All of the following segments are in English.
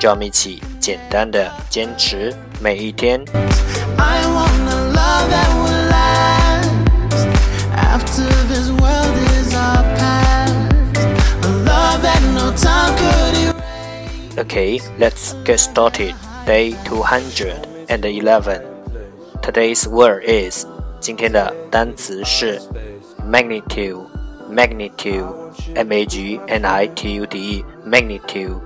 让我们一起简单的坚持每一天。Okay, let's get started. Day 211. Today's word is 今天的单词是 magnitude, magnitude, m a g n i t u d e, magnitude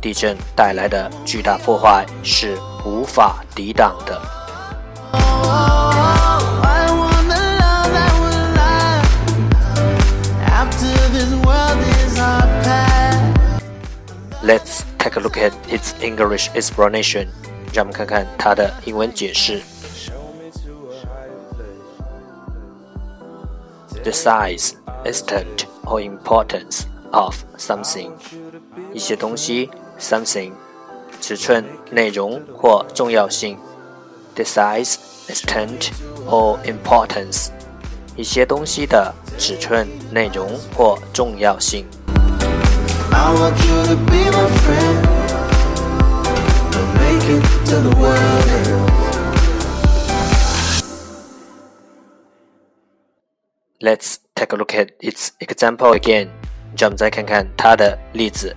地震带来的巨大破坏是无法抵挡的。Let's take a look at its English explanation. 让我们看看它的英文解释。The size, extent, or importance of something. 一些东西 something 尺寸、内容或重要性。The size, extent, or importance 一些东西的尺寸、内容或重要性。I want you to be my friend. We'll make it to the world. Let's take a look at its example again. 让我们再看看它的例子。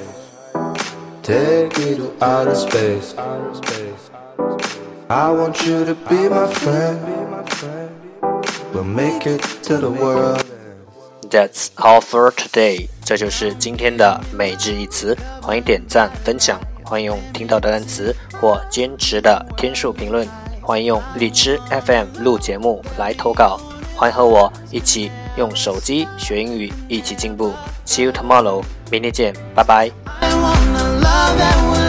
Take me to outer space. I want you to be my friend. We'll make it to the world. That's all for today. 这就是今天的每日一词。欢迎点赞分享，欢迎用听到的单词或坚持的天数评论，欢迎用荔枝 FM 录节目来投稿。欢迎和我一起用手机学英语，一起进步。See you tomorrow. 明天见，拜拜。To a